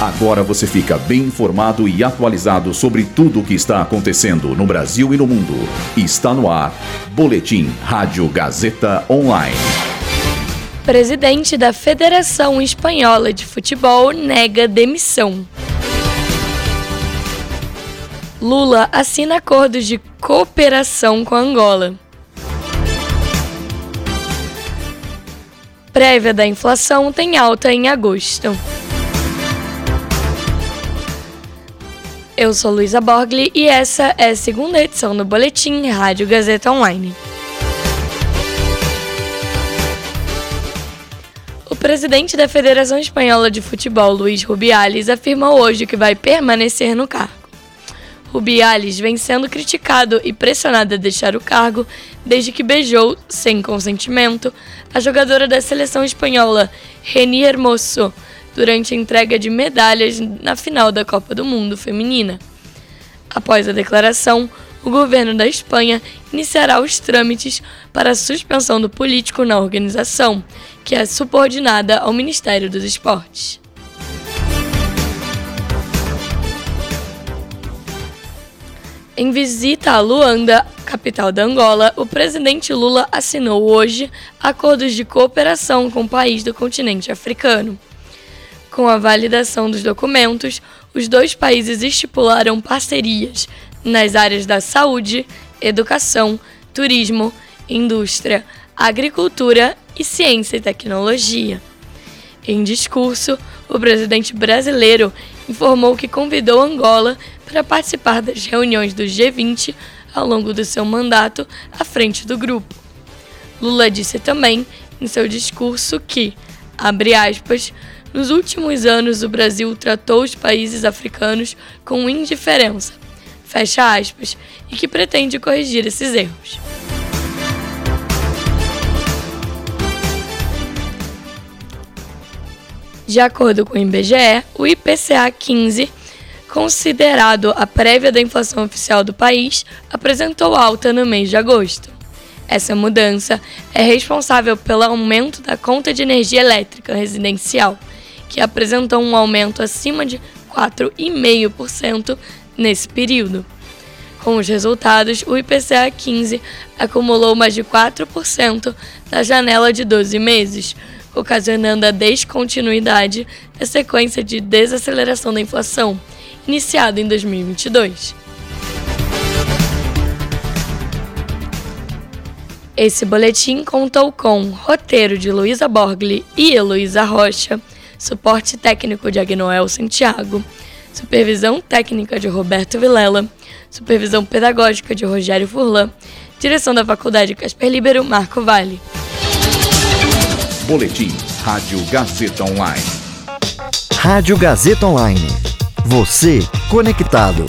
Agora você fica bem informado e atualizado sobre tudo o que está acontecendo no Brasil e no mundo. Está no ar. Boletim Rádio Gazeta Online. Presidente da Federação Espanhola de Futebol nega demissão. Lula assina acordos de cooperação com Angola. Prévia da inflação tem alta em agosto. Eu sou Luísa Borgli e essa é a segunda edição do Boletim Rádio Gazeta Online. O presidente da Federação Espanhola de Futebol, Luiz Rubiales, afirmou hoje que vai permanecer no cargo. Rubiales vem sendo criticado e pressionado a deixar o cargo desde que beijou, sem consentimento, a jogadora da seleção espanhola, Reni Hermoso, durante a entrega de medalhas na final da Copa do Mundo Feminina. Após a declaração, o governo da Espanha iniciará os trâmites para a suspensão do político na organização, que é subordinada ao Ministério dos Esportes. Em visita a Luanda, capital da Angola, o presidente Lula assinou hoje acordos de cooperação com o país do continente africano. Com a validação dos documentos, os dois países estipularam parcerias nas áreas da saúde, educação, turismo, indústria, agricultura e ciência e tecnologia. Em discurso, o presidente brasileiro informou que convidou Angola para participar das reuniões do G20 ao longo do seu mandato à frente do grupo. Lula disse também em seu discurso que, abre aspas, nos últimos anos, o Brasil tratou os países africanos com indiferença, fecha aspas, e que pretende corrigir esses erros. De acordo com o IBGE, o IPCA 15, considerado a prévia da inflação oficial do país, apresentou alta no mês de agosto. Essa mudança é responsável pelo aumento da conta de energia elétrica residencial, que apresentou um aumento acima de 4,5% nesse período. Com os resultados, o IPCA 15 acumulou mais de 4% na janela de 12 meses, ocasionando a descontinuidade da sequência de desaceleração da inflação, iniciada em 2022. Esse boletim contou com roteiro de Luísa Borgli e Heloísa Rocha suporte técnico de Agnoel Santiago, supervisão técnica de Roberto Vilela, supervisão pedagógica de Rogério Furlan, direção da Faculdade Casper Libero Marco Vale. Boletim Rádio Gazeta Online. Rádio Gazeta Online. Você conectado.